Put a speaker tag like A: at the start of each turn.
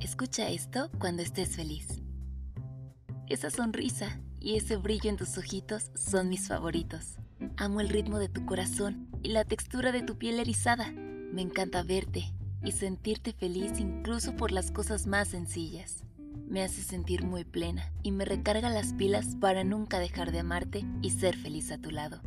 A: Escucha esto cuando estés feliz. Esa sonrisa y ese brillo en tus ojitos son mis favoritos. Amo el ritmo de tu corazón y la textura de tu piel erizada. Me encanta verte y sentirte feliz incluso por las cosas más sencillas. Me hace sentir muy plena y me recarga las pilas para nunca dejar de amarte y ser feliz a tu lado.